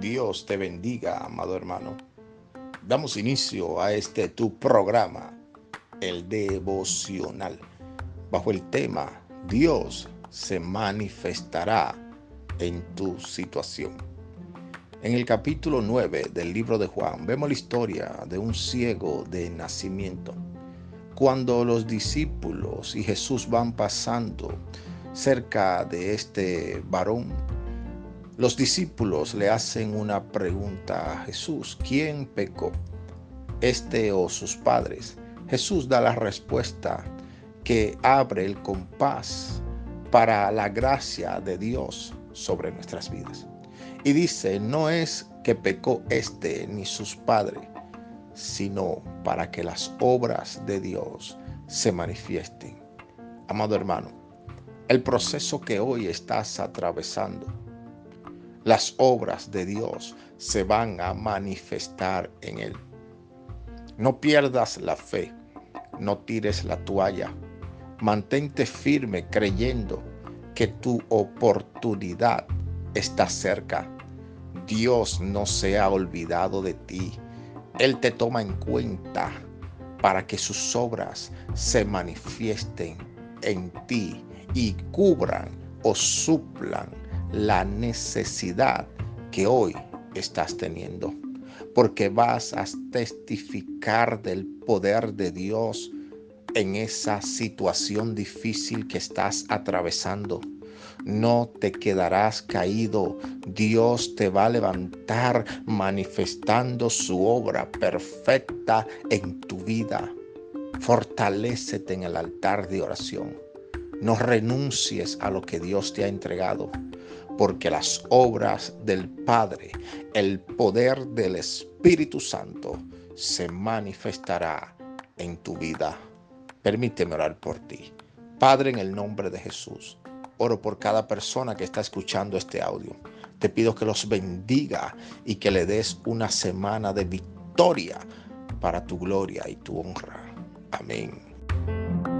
Dios te bendiga, amado hermano. Damos inicio a este tu programa, el devocional, bajo el tema Dios se manifestará en tu situación. En el capítulo 9 del libro de Juan vemos la historia de un ciego de nacimiento. Cuando los discípulos y Jesús van pasando cerca de este varón, los discípulos le hacen una pregunta a Jesús. ¿Quién pecó? ¿Este o sus padres? Jesús da la respuesta que abre el compás para la gracia de Dios sobre nuestras vidas. Y dice, no es que pecó este ni sus padres, sino para que las obras de Dios se manifiesten. Amado hermano, el proceso que hoy estás atravesando las obras de Dios se van a manifestar en él. No pierdas la fe, no tires la toalla, mantente firme creyendo que tu oportunidad está cerca. Dios no se ha olvidado de ti. Él te toma en cuenta para que sus obras se manifiesten en ti y cubran o suplan la necesidad que hoy estás teniendo, porque vas a testificar del poder de Dios en esa situación difícil que estás atravesando. No te quedarás caído. Dios te va a levantar manifestando su obra perfecta en tu vida. Fortalécete en el altar de oración. No renuncies a lo que Dios te ha entregado porque las obras del Padre, el poder del Espíritu Santo se manifestará en tu vida. Permíteme orar por ti. Padre, en el nombre de Jesús, oro por cada persona que está escuchando este audio. Te pido que los bendiga y que le des una semana de victoria para tu gloria y tu honra. Amén